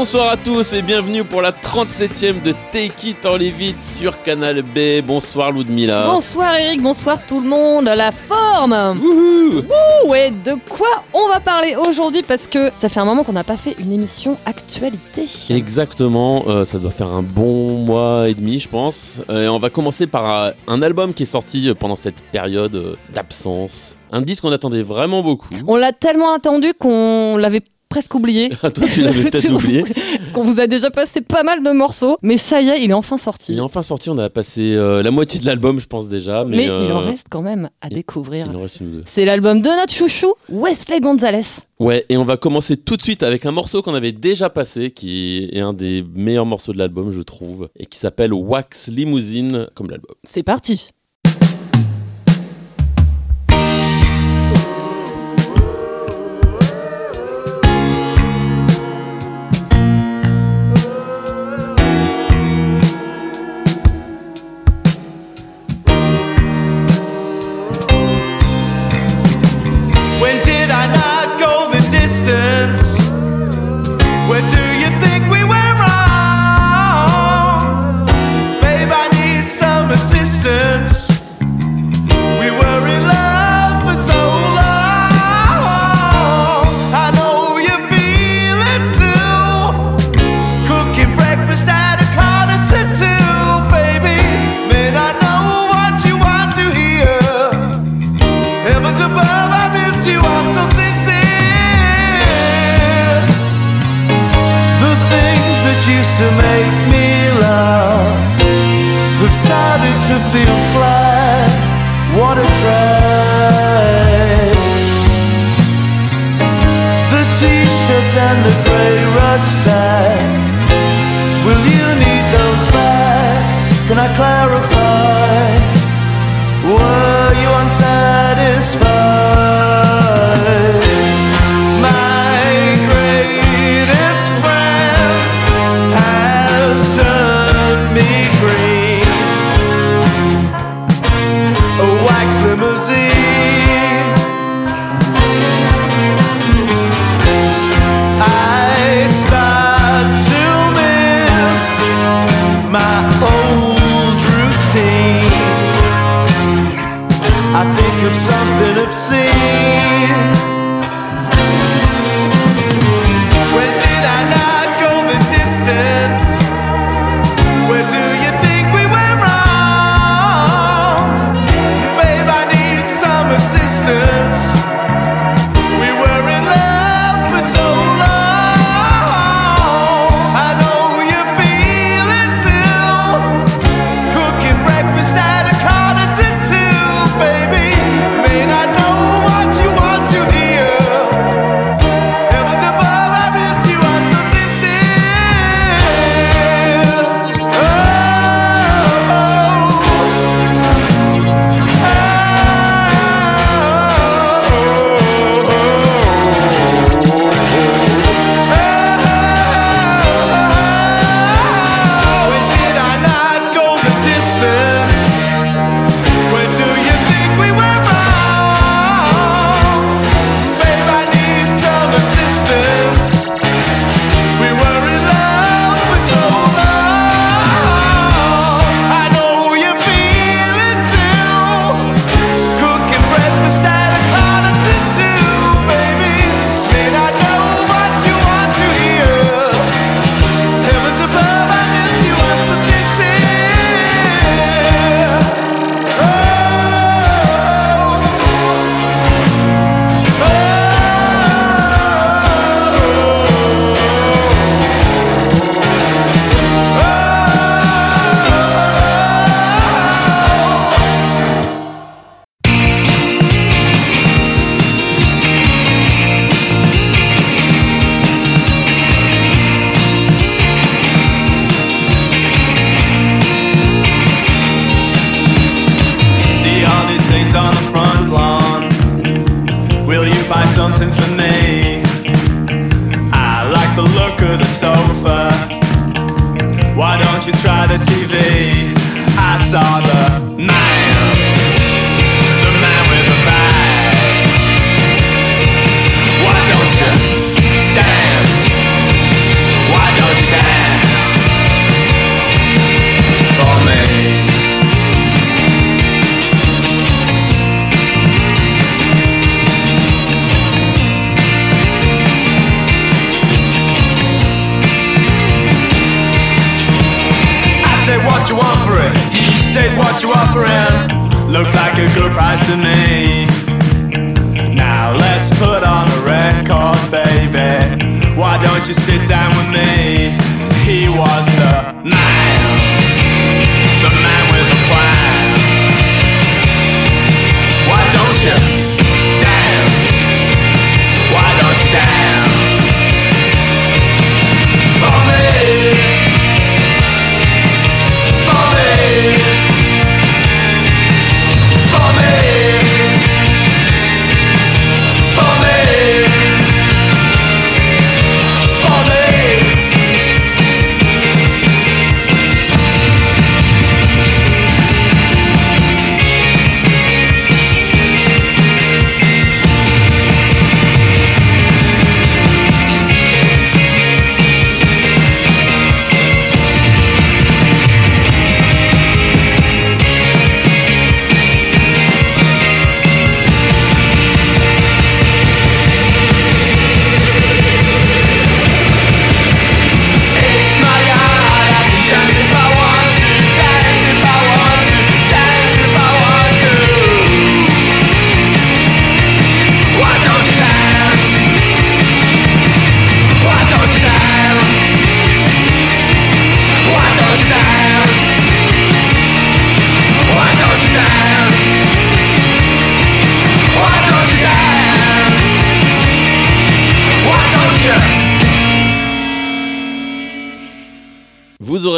Bonsoir à tous et bienvenue pour la 37e de Take It or Leave It sur Canal B. Bonsoir Ludmilla. Bonsoir Eric, bonsoir tout le monde. La forme Wouhou Ouh, Ouais, de quoi on va parler aujourd'hui? Parce que ça fait un moment qu'on n'a pas fait une émission actualité. Exactement, euh, ça doit faire un bon mois et demi je pense. Euh, et on va commencer par euh, un album qui est sorti pendant cette période d'absence. Un disque qu'on attendait vraiment beaucoup. On l'a tellement attendu qu'on l'avait presque oublié. Toi tu l'avais peut-être oublié. Parce qu'on vous a déjà passé pas mal de morceaux. Mais ça y est, il est enfin sorti. Il est enfin sorti, on a passé euh, la moitié de l'album je pense déjà. Mais, Mais il en euh, reste quand même à découvrir. il en reste une ou deux. C'est l'album de notre chouchou, Wesley Gonzalez. Ouais, et on va commencer tout de suite avec un morceau qu'on avait déjà passé, qui est un des meilleurs morceaux de l'album, je trouve, et qui s'appelle Wax Limousine, comme l'album. C'est parti.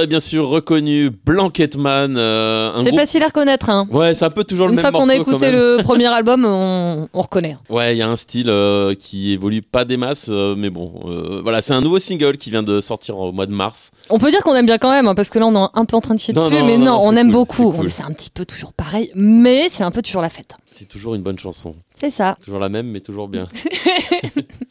Aurez bien sûr reconnu Blanketman. euh, C'est groupe- facile à reconnaître. Hein. Ouais, c'est un peu toujours Une le fois même qu'on a morceau, quand écouté même. le premier album, on, on reconnaît. Ouais, il y a un style euh, qui évolue pas des masses, euh, mais bon, euh, voilà, c'est un nouveau single qui vient de sortir au mois de mars. On peut dire qu'on aime bien quand même, hein, parce que là on est un peu en train de chier Non, dessus, non, mais non, on aime cool, beaucoup. c'est cool. C'est un petit peu toujours pareil, mais c'est un peu toujours la fête. C'est toujours une bonne chanson. C'est ça. Toujours la même, mais toujours bien.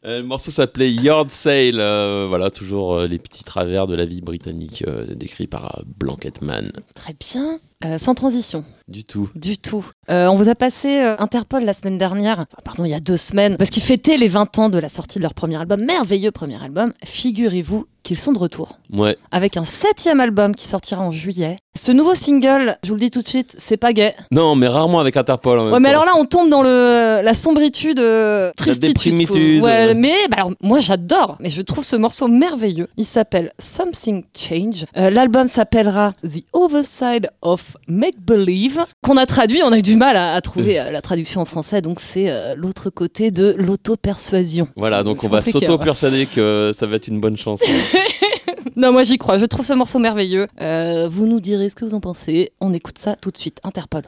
Euh, le morceau s'appelait Yard Sale. euh, voilà, toujours euh, les petits travers de la vie britannique euh, décrits par Blanketman. Très bien. Euh, sans transition, Du tout. du tout. Euh, on vous a passé euh, Interpol la semaine dernière, enfin, pardon, il y a deux semaines, parce qu'ils fêtaient les 20 ans de la sortie de leur premier album, merveilleux premier album. Figurez-vous qu'ils sont de retour, Ouais, avec un septième album qui sortira en juillet. Ce nouveau single, je vous le dis tout de suite, c'est pas gay. non, mais rarement avec Interpol. en même Ouais, mais temps. alors là, on tombe dans le, la sombritude, euh, tristitude. quoi. déprimitude, Ouais, ouais. mais bah alors, moi, j'adore. Mais je trouve ce morceau merveilleux. Il s'appelle Something Change. L'album s'appellera The Other Side of Make Believe, qu'on a traduit. On a eu du mal à, à trouver euh, la traduction en français. Donc, c'est euh, l'autre côté de l'auto-persuasion. Voilà, donc c'est on va compliqué, s'auto-persuader que ça va être une bonne chanson. Non, moi, j'y crois. Je trouve ce morceau merveilleux. Euh, vous nous direz ce que vous en pensez. On écoute ça tout de suite. Interpol.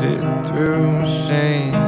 Did it through shame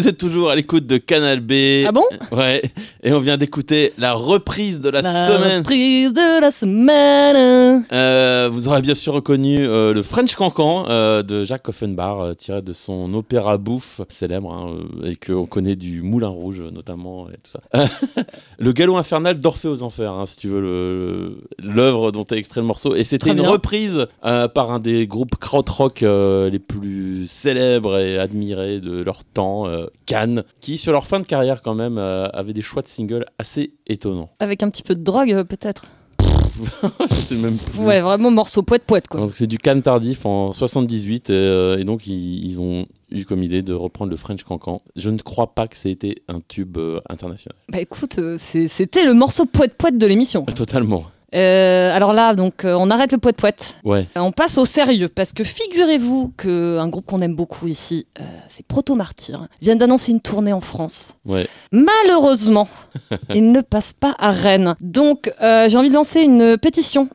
Vous êtes toujours à l'écoute de Canal B. Ah bon? Ouais. Et on vient d'écouter la reprise de la, La semaine. reprise de la semaine. Euh, vous aurez bien sûr reconnu euh, le French Cancan euh, de Jacques Offenbach, tiré de son opéra bouffe célèbre, hein, et qu'on connaît du Moulin Rouge notamment, et tout ça. le galop infernal d'Orphée aux Enfers, hein, si tu veux, l'œuvre dont est extrait le morceau. Et c'était une reprise par un des groupes krautrock les plus célèbres et admirés de leur temps, Cannes, qui sur leur fin de carrière quand même euh, avait des choix de singles assez étonnants. Avec un petit peu de drogue, euh, peut-être. C'est même plus- Ouais, vraiment morceau poète poète quoi. C'est du Cannes tardif en 78 et, euh, et donc ils, ils ont eu comme idée de reprendre le French Cancan. Je ne crois pas que ça ait été un tube euh, international. Bah écoute, c'était le morceau poète poète de l'émission. Totalement. Euh, alors là, donc, euh, on arrête le poète poète. Ouais. On passe au sérieux parce que figurez-vous qu'un groupe qu'on aime beaucoup ici, euh, c'est Proto Martyr, vient d'annoncer une tournée en France. Ouais. Malheureusement, il ne passe pas à Rennes. Donc, euh, j'ai envie de lancer une pétition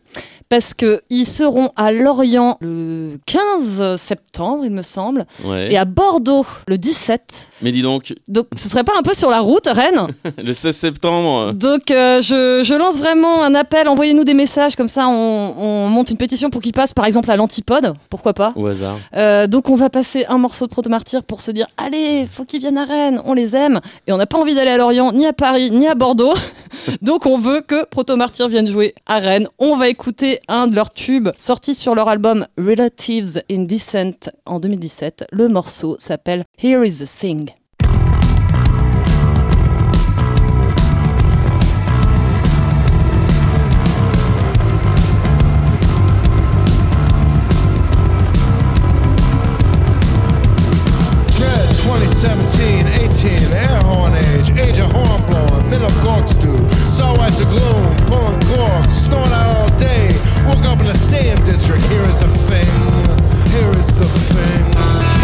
parce que ils seront à Lorient le 15 septembre, il me semble, Ouais. et à Bordeaux le 17. Mais dis donc, Donc ce serait pas un peu sur la route, Rennes? Le 16 septembre. Donc euh, je, je lance vraiment un appel, envoyez-nous des messages, comme ça on, on monte une pétition pour qu'ils passent par exemple à l'Antipode, pourquoi pas? Au hasard. Euh, donc on va passer un morceau de Proto-Martyr pour se dire allez, faut qu'ils viennent à Rennes, on les aime. Et on n'a pas envie d'aller à Lorient, ni à Paris, ni à Bordeaux. donc on veut que Proto-Martyr vienne jouer à Rennes. On va écouter un de leurs tubes sorti sur leur album Relatives in Descent en 2017. Le morceau s'appelle Here is the Thing. Dread 2017, 18, air horn age, age of horn blowing, middle corks do. Saw at the gloom, pulling corks, snowing out all day. Woke up in the stadium district, here is the thing, here is the thing.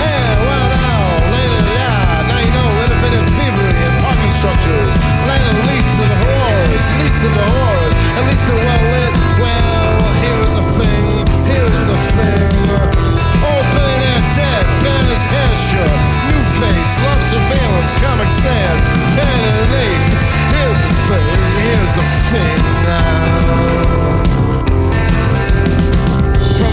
Hey, well now, later, yeah, now you know, independent thievery and parking structures. Land of lease the horrors, lease of the horrors, at least they're well lit. Well, here's the thing, here's the thing. Old billionaire dead, Banner's hair short, new face, love surveillance, comic sans, ten and an eight. Here's the thing, here's the thing now.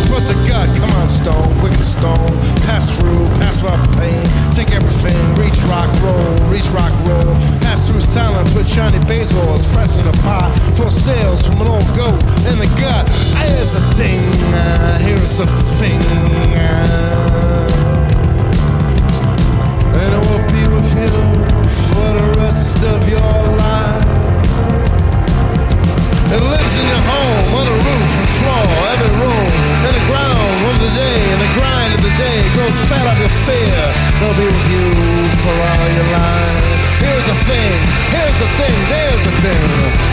Foot to gut, come on, stone, wicked stone. Pass through, pass my pain. Take everything, reach rock, roll, reach rock, roll. Pass through silent, put shiny bezels, fresh in the pot. For sales from an old goat in the gut. Here's the thing, uh, here's the thing. Uh, and it will be with you for the rest of your life. It lives in your home, on the roof and floor, every room, in the ground of the day, and the grind of the day grows fat up your fear. It'll be with you for all your life. Here's a thing, here's a thing, there's a thing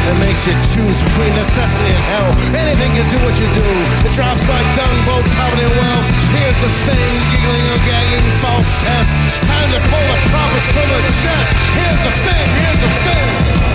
that makes you choose between necessity and hell. Anything can do what you do. It drops like dung, both poverty and wealth. Here's the thing, giggling or gagging, false test. Time to pull the profits from the chest. Here's the thing, here's the thing.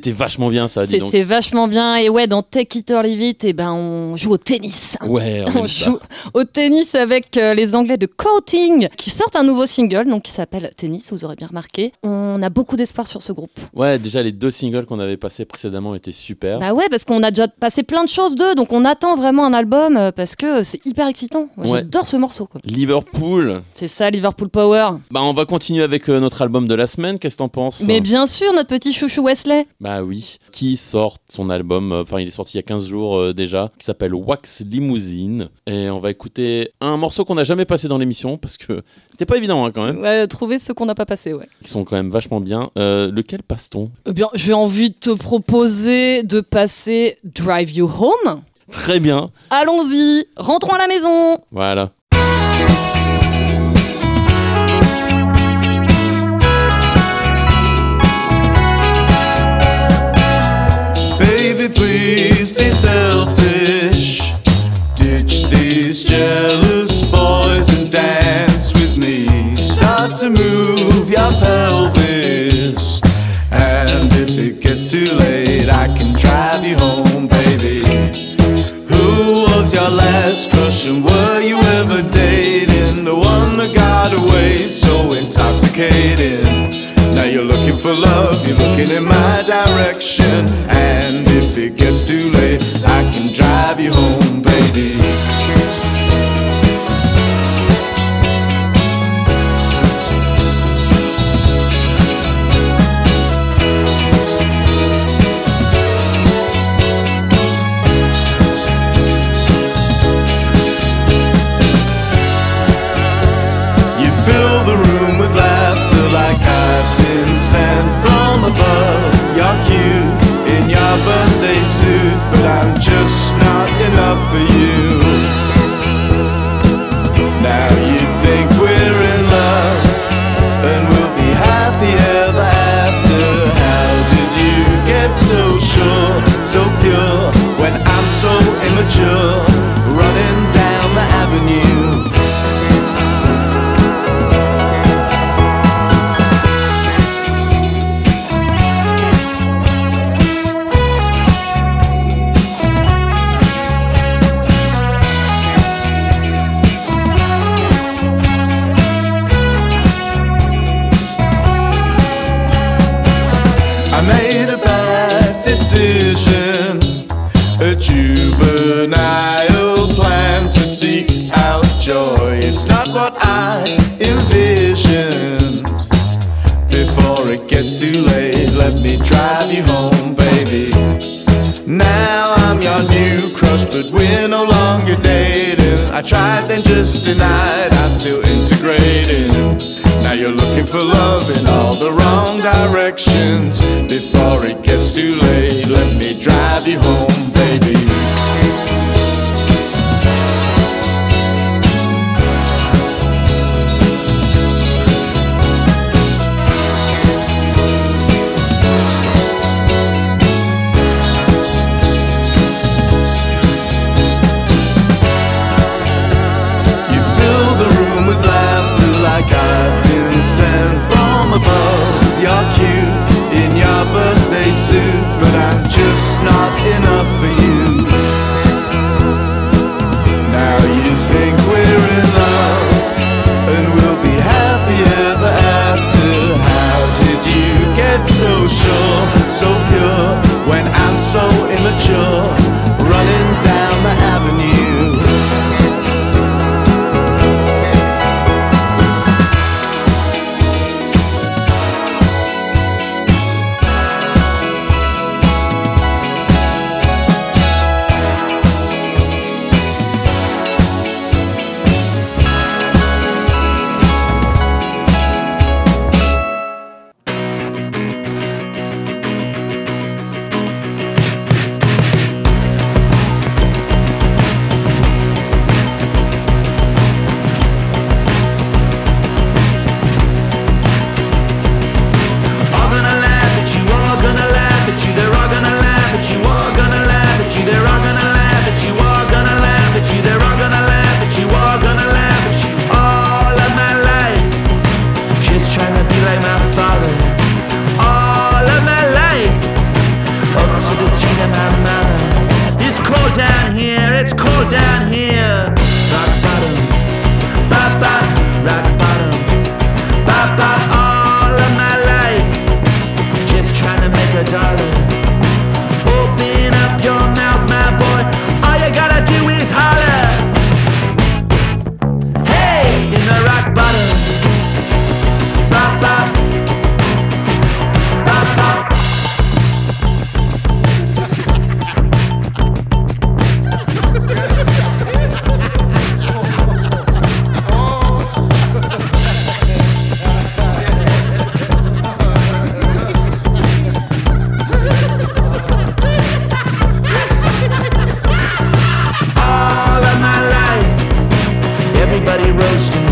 C'était vachement bien ça, dis donc. C'était vachement bien. Et ouais, dans Take It or Leave It, eh ben, on joue au tennis. Ouais, on On aime ça. joue au tennis avec euh, les Anglais de Coating qui sortent un nouveau single donc qui s'appelle Tennis, vous aurez bien remarqué. On a beaucoup d'espoir sur ce groupe. Ouais, déjà les deux singles qu'on avait passés précédemment étaient super. Bah ouais, parce qu'on a déjà passé plein de choses d'eux, donc on attend vraiment un album euh, parce que c'est hyper excitant. Moi, Ouais. J'adore ce morceau. quoi. Liverpool. C'est ça, Liverpool Power. Bah on va continuer avec euh, notre album de la semaine. Qu'est-ce que t'en penses Mais bien sûr, notre petit chouchou Wesley. Bah oui. Qui sort son album, euh, enfin il est sorti il y a 15 jours euh, déjà, qui s'appelle Wax Limousine. Et on va écouter un morceau qu'on n'a jamais passé dans l'émission parce que c'était pas évident hein, quand même. Ouais, trouver ce qu'on n'a pas passé, ouais. Ils sont quand même vachement bien. Euh, lequel passe-t-on? Eh bien, j'ai envie de te proposer de passer Drive You Home. Très bien. Allons-y, rentrons à la maison. Voilà. Be selfish. Ditch these jealous boys and dance with me. Start to move your pelvis. And if it gets too late, I can drive you home, baby. Who was your last crush and were you ever dating? The one that got away so intoxicating. Now you're looking for love, you're looking in my direction. And if it drive you home, baby. Fill the room with laughter like I've been sent from above. You're cute in your birthday suit, but I'm just Dieu roast.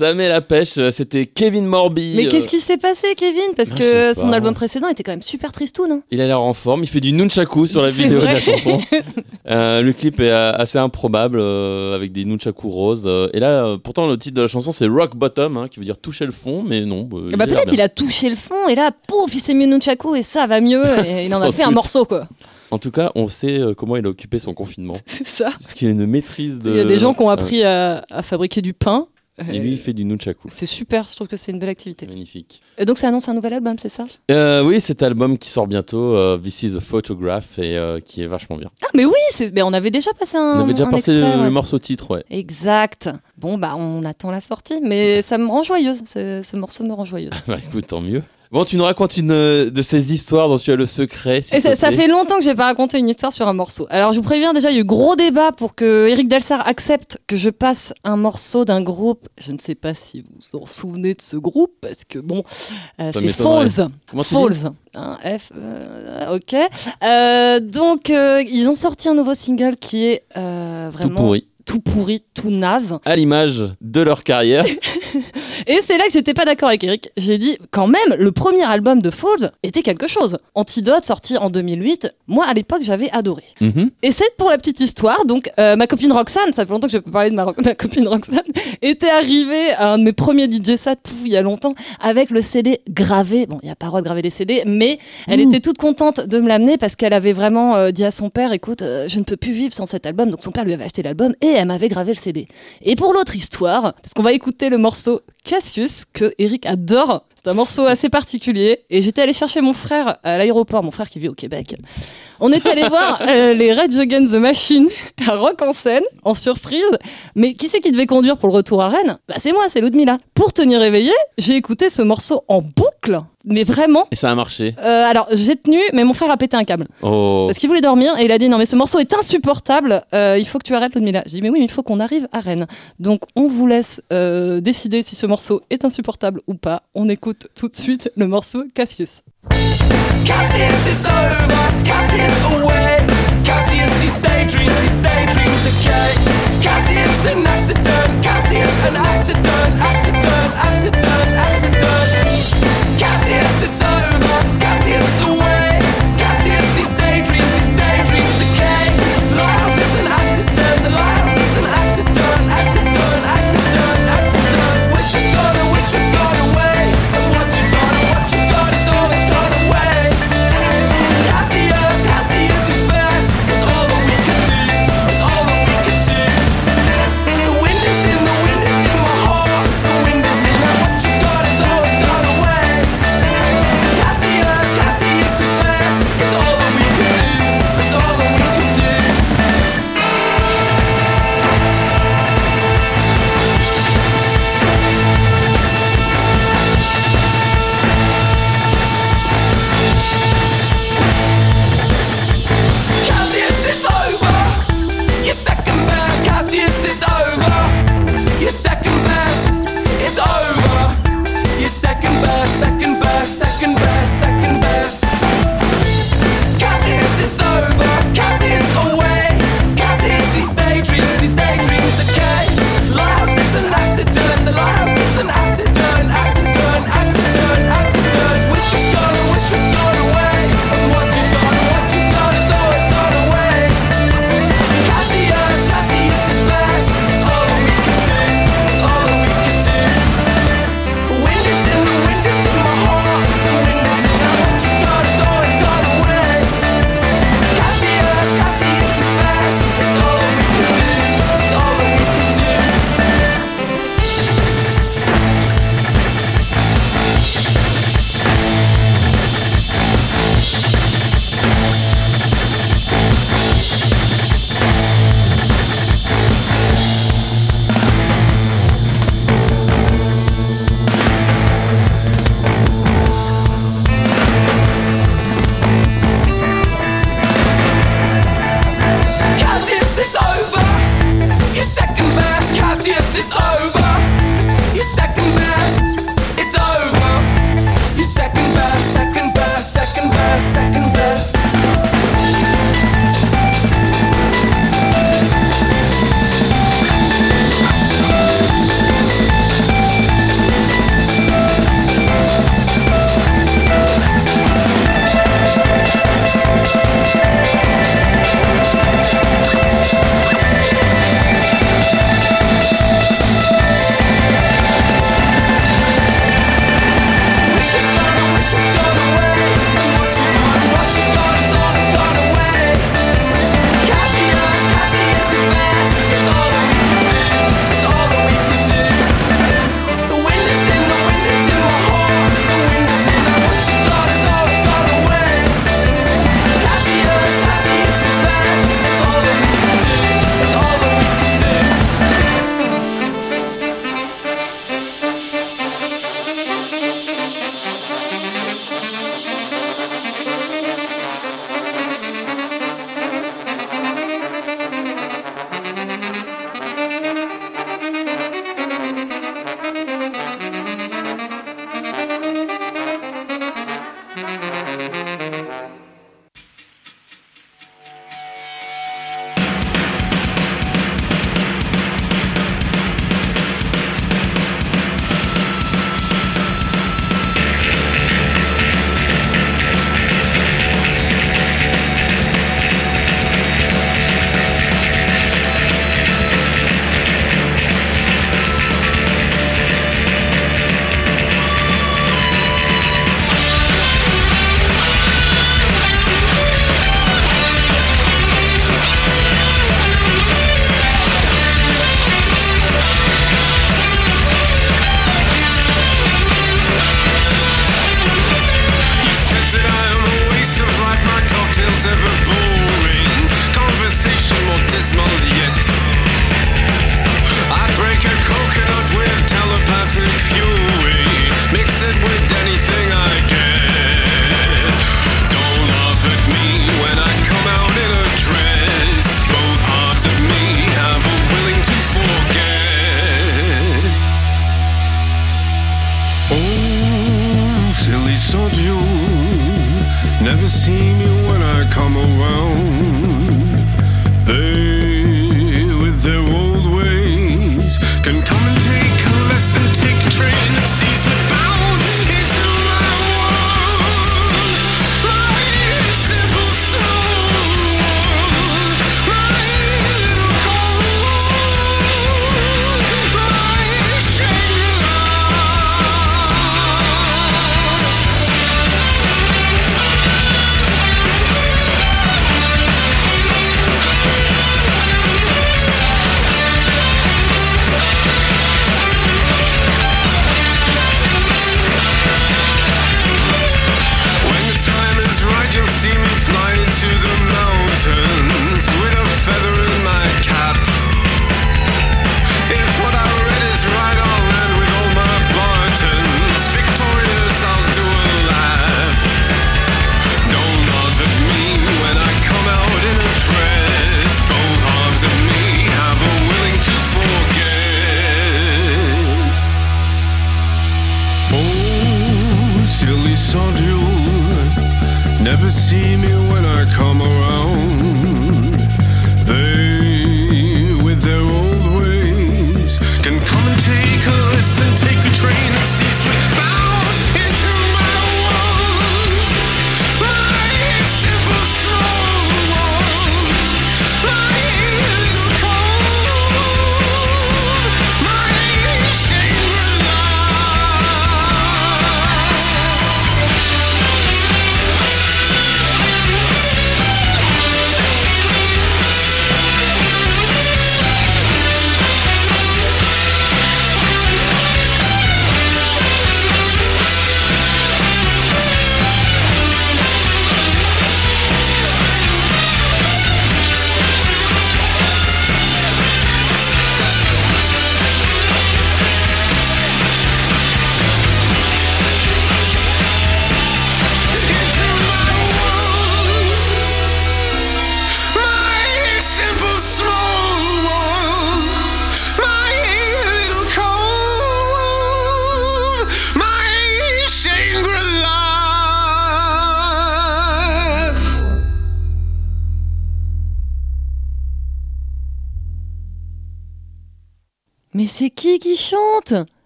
Ça met la pêche, euh, c'était Kevin Morby. Mais qu'est-ce euh. qui s'est passé, Kevin? Parce ah, que son album précédent était quand même super tristoun. non? Il a l'air en forme, il fait du nunchaku sur la vidéo de la chanson. Euh, le clip est assez improbable avec des nunchaku roses. et là, pourtant, le titre de la chanson c'est Rock Bottom, hein, qui veut dire toucher le fond, mais non. Bah, ah bah peut-être il a touché le fond et là, pouf, il s'est mis nunchaku et ça va mieux. Il en a fait un morceau, quoi. En tout cas, on sait comment il a occupé son confinement. C'est ça. Ce qui est une maîtrise de. Il y a des gens qui ont appris à fabriquer du pain et lui, il fait du nunchaku. C'est super, je trouve que c'est une belle activité. Magnifique. Et donc ça annonce un nouvel album, c'est ça? Euh, oui, cet album qui sort bientôt, euh, This is a Photograph, et euh, qui est vachement bien. Ah mais oui, mais on avait déjà passé un On avait déjà passé extrait, le, ouais. le morceau titre, ouais. Exact. Bon bah on attend la sortie, mais ça me rend joyeuse. Ce, ce morceau me rend joyeuse. Bah écoute, tant mieux. Bon, tu nous racontes une euh, de ces histoires dont tu as le secret. s'il Et ça, te ça plaît. fait longtemps que j'ai pas raconté une histoire sur un morceau. Alors je vous préviens déjà, il y a eu gros débat pour que Eric Delsar accepte que je passe un morceau d'un groupe. Je ne sais pas si vous vous en souvenez de ce groupe, parce que bon, euh, Ça c'est m'étonnerait. Falls. Comment tu Falls. Hein, F, euh, ok. Euh, donc euh, ils ont sorti un nouveau single qui est euh, Tout vraiment pourri. Tout pourri, tout naze. À l'image de leur carrière. Et c'est là que j'étais pas d'accord avec Eric. J'ai dit, quand même, le premier album de Falls était quelque chose. Antidote, sorti en 2008. Moi, à l'époque, j'avais adoré. Mhm. Et c'est pour la petite histoire. Donc, euh, ma copine Roxane, ça fait longtemps que je peux parler de ma, ma copine Roxane, était arrivée à un de mes premiers DJ sets, pouf, il y a longtemps, avec le CD gravé. Bon, il n'y a pas le droit de graver des CD, mais elle était toute contente de me l'amener parce qu'elle avait vraiment euh, dit à son père, écoute, euh, je ne peux plus vivre sans cet album. Donc, son père lui avait acheté l'album et elle m'avait gravé le CD. Et pour l'autre histoire, parce qu'on va écouter le morceau Cassius, que Eric adore. C'est un morceau assez particulier. Et j'étais allée chercher mon frère à l'aéroport, mon frère qui vit au Québec. On est allé voir euh, les Rage Against the Machine à Rock en scène, en surprise. Mais qui c'est qui devait conduire pour le retour à Rennes? Bah c'est moi, c'est Ludmilla. Pour tenir éveillé, j'ai écouté ce morceau en boucle. Mais vraiment. Et ça a marché. Euh, alors j'ai tenu, mais mon frère a pété un câble. Oh. Parce qu'il voulait dormir et il a dit non mais ce morceau est insupportable, euh, il faut que tu arrêtes Ludmilla. J'ai dit mais oui mais il faut qu'on arrive à Rennes. Donc on vous laisse décider si ce morceau est insupportable ou pas. On écoute tout de suite le morceau Cassius. Cassius, it's over. Cassius, away. Cassius, these daydreams, these daydreams, okay. Cassius, an accident. Cassius, an accident. Accident, accident, accident. Cassius, it's over. over.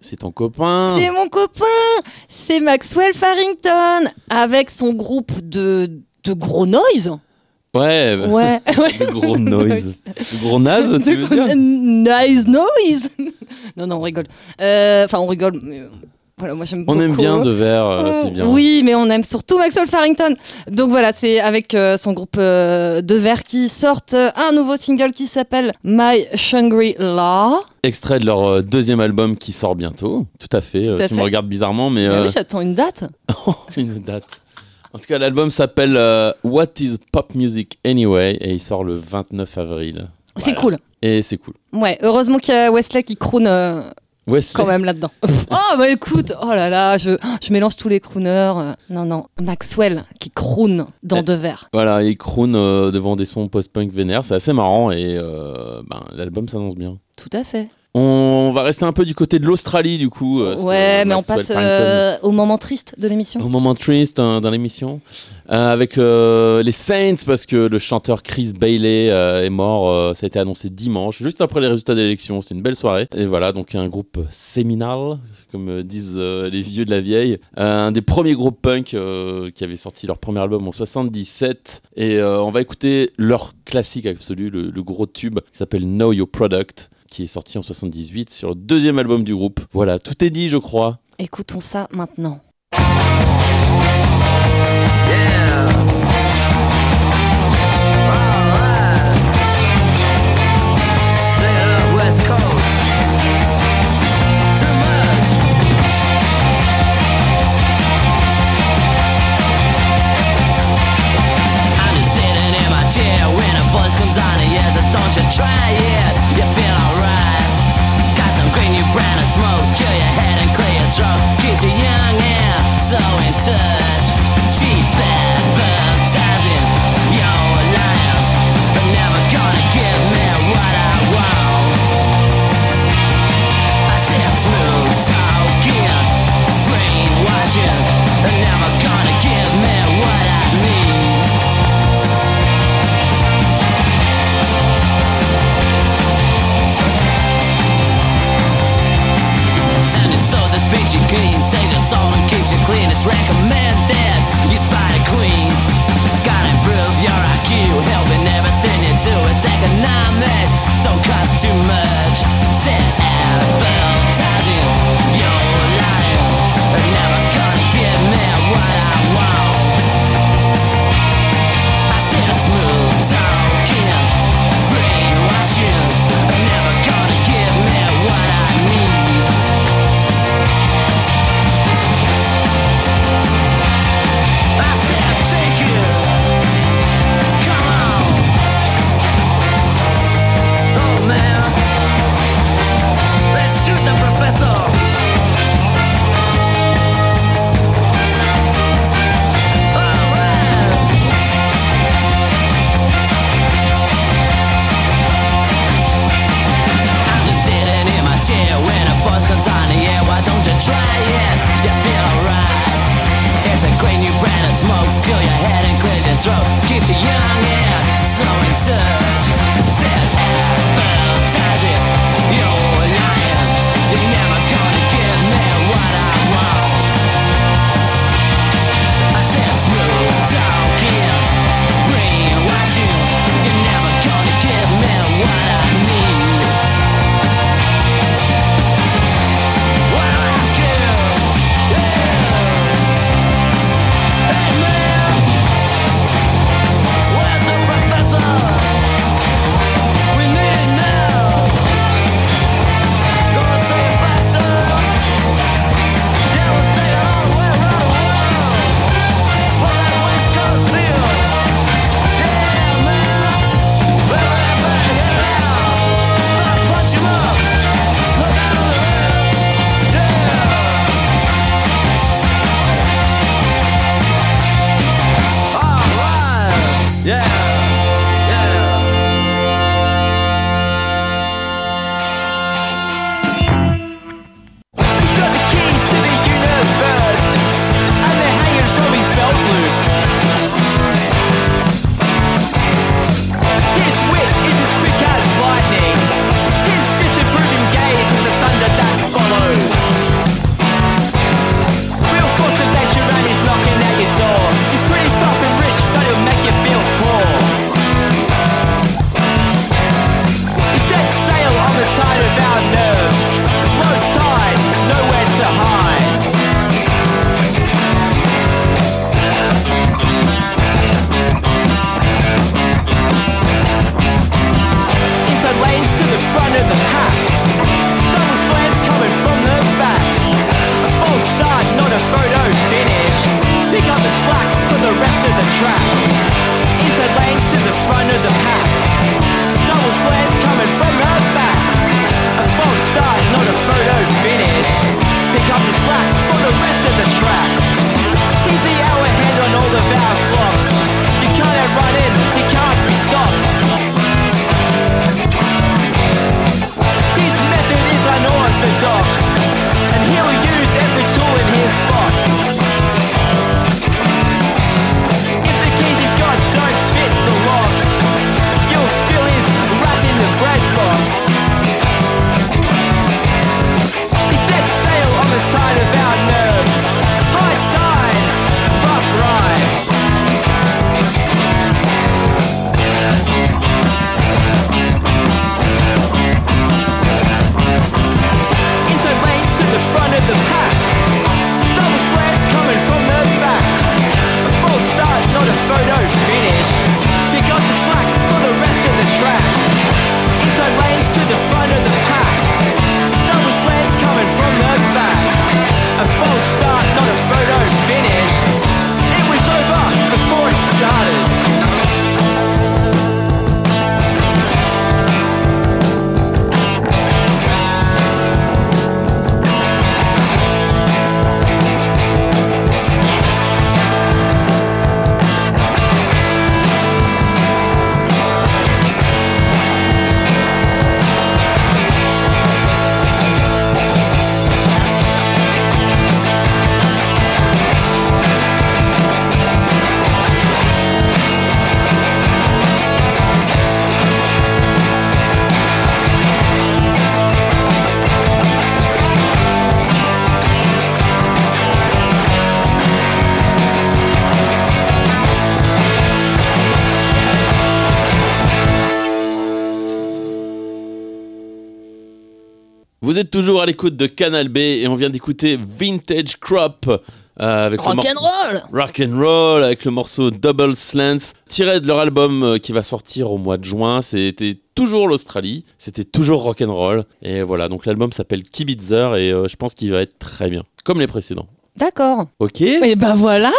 C'est ton copain. C'est mon copain C'est Maxwell Farrington avec son groupe de, de gros noise. Ouais. Ouais. De gros noise. De gros naze, tu veux dire Nice noise Non, non, on rigole. Euh, Enfin, on rigole. mais, Voilà, moi j'aime On aime bien De Verre, euh, c'est bien. Oui, mais on aime surtout Maxwell Farrington. Donc voilà, c'est avec euh, son groupe euh, de verre qui sortent euh, un nouveau single qui s'appelle My Shangri-La. Extrait de leur deuxième album qui sort bientôt. Tout à fait. à tu fait. me regardes bizarrement, mais Ah oui, j'attends une date. une date. En tout cas, l'album s'appelle What is Pop Music Anyway et il sort le 29 avril. C'est Voilà. cool. Et c'est cool. Ouais, heureusement qu'il y a Wesley qui croune Wesley. quand même là-dedans. oh bah écoute, oh là là, je, je mélange tous les crooners. Non, non, Maxwell qui croune dans Eh. deux verres. Voilà, il croune euh, devant des sons post-punk vénères. C'est assez marrant et euh, ben, l'album s'annonce bien. Tout à fait. On va rester un peu du côté de l'Australie du coup. euh, Ouais, mais on passe euh, au moment triste de l'émission. Au moment triste hein, dans l'émission, euh, avec euh, les Saints, parce que le chanteur Chris Bailey est mort, ça a été annoncé dimanche, juste après les résultats d'élection, c'était une belle soirée. Et voilà, donc un groupe séminal, comme disent les vieux de la vieille, un des premiers groupes punk qui avait sorti leur premier album en 77. Et on va écouter leur classique absolu, le, le gros tube qui s'appelle Know Your Product qui est sorti en 78 sur le deuxième album du groupe. Voilà, tout est dit, je crois. Écoutons ça maintenant. Don't you try it, you feel alright. Brown smokes, kill your head and clear your throat She's a young air, so in touch She's bad. clean Saves your soul and keeps you clean. It's recommended. You spy a queen. Gotta improve your IQ Helping everything you do. It's economic. Don't cost too much. Dead à l'écoute de Canal B et on vient d'écouter Vintage Crop. Euh, avec rock le and roll Rock and roll avec le morceau Double Slants tiré de leur album euh, qui va sortir au mois de juin. C'était toujours l'Australie, c'était toujours rock and roll et voilà donc l'album s'appelle Kibitzer et euh, je pense qu'il va être très bien comme les précédents. D'accord. Ok. Et ben voilà.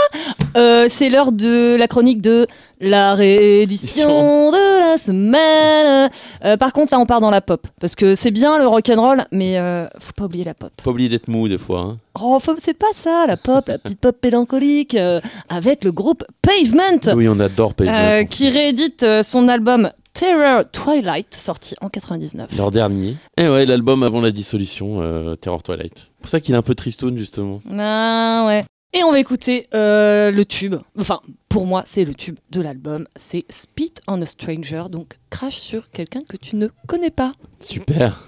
Euh, c'est l'heure de la chronique de la réédition de la semaine. Euh, par contre, là, on part dans la pop. Parce que c'est bien le rock and roll, mais euh, faut pas oublier la pop. Faut pas oublier d'être mou des fois. Hein. Oh, c'est pas ça, la pop, la petite pop mélancolique, euh, avec le groupe Pavement. Oui, on adore Pavement. qui réédite son album Terror Twilight, sorti en 99. Leur dernier. Et ouais, l'album avant la dissolution, Terror Twilight. C'est pour ça qu'il est un peu tristoun, justement. Ah ouais. Et on va écouter euh, le tube. Enfin, pour moi, c'est le tube de l'album. C'est Spit on a Stranger, donc crash sur quelqu'un que tu ne connais pas. Super.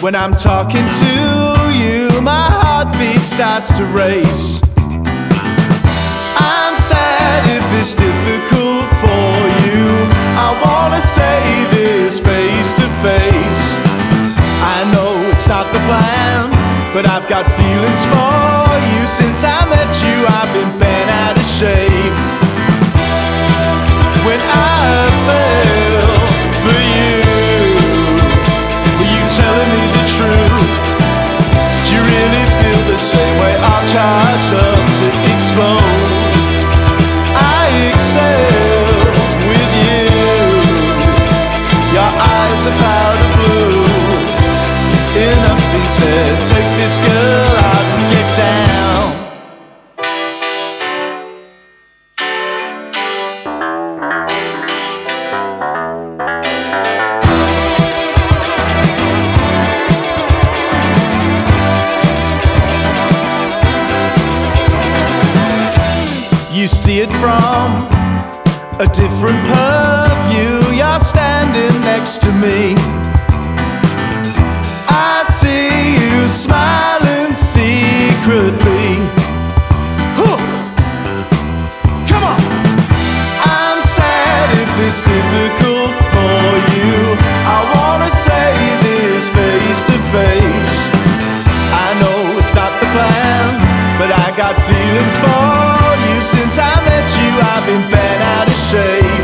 When I'm talking to you, my heartbeat starts to race. I'm sad if it's difficult for you. I wanna say this face to face. I know it's not the plan, but I've got feelings for you. Since I met you, I've been bent out of shape. When I fail. charged up to explode. I excel with you. Your eyes are powder blue. Enough's been said. Take this girl. next to me. I see you smiling secretly. Huh. Come on. I'm sad if it's difficult for you. I wanna say this face to face. I know it's not the plan, but I got feelings for you. Since I met you, I've been bent out of shape.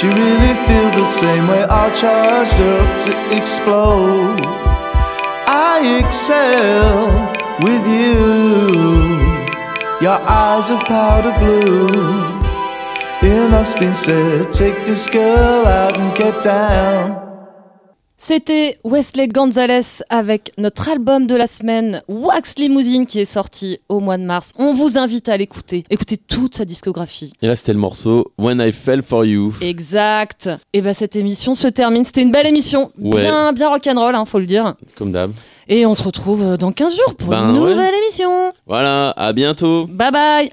Do you really feel the same way? All charged up to explode. I excel with you. Your eyes of powder blue. Enough's been said. Take this girl out and get down. C'était Wesley Gonzalez avec notre album de la semaine Wax Limousine qui est sorti au mois de mars. On vous invite à l'écouter. Écoutez toute sa discographie. Et là, c'était le morceau When I Fell for You. Exact. Et bah cette émission se termine. C'était une belle émission. Ouais. Bien, bien rock'n'roll, hein, faut le dire. Comme d'hab. Et on se retrouve dans 15 jours pour Ben une ouais. nouvelle émission. Voilà, à bientôt. Bye bye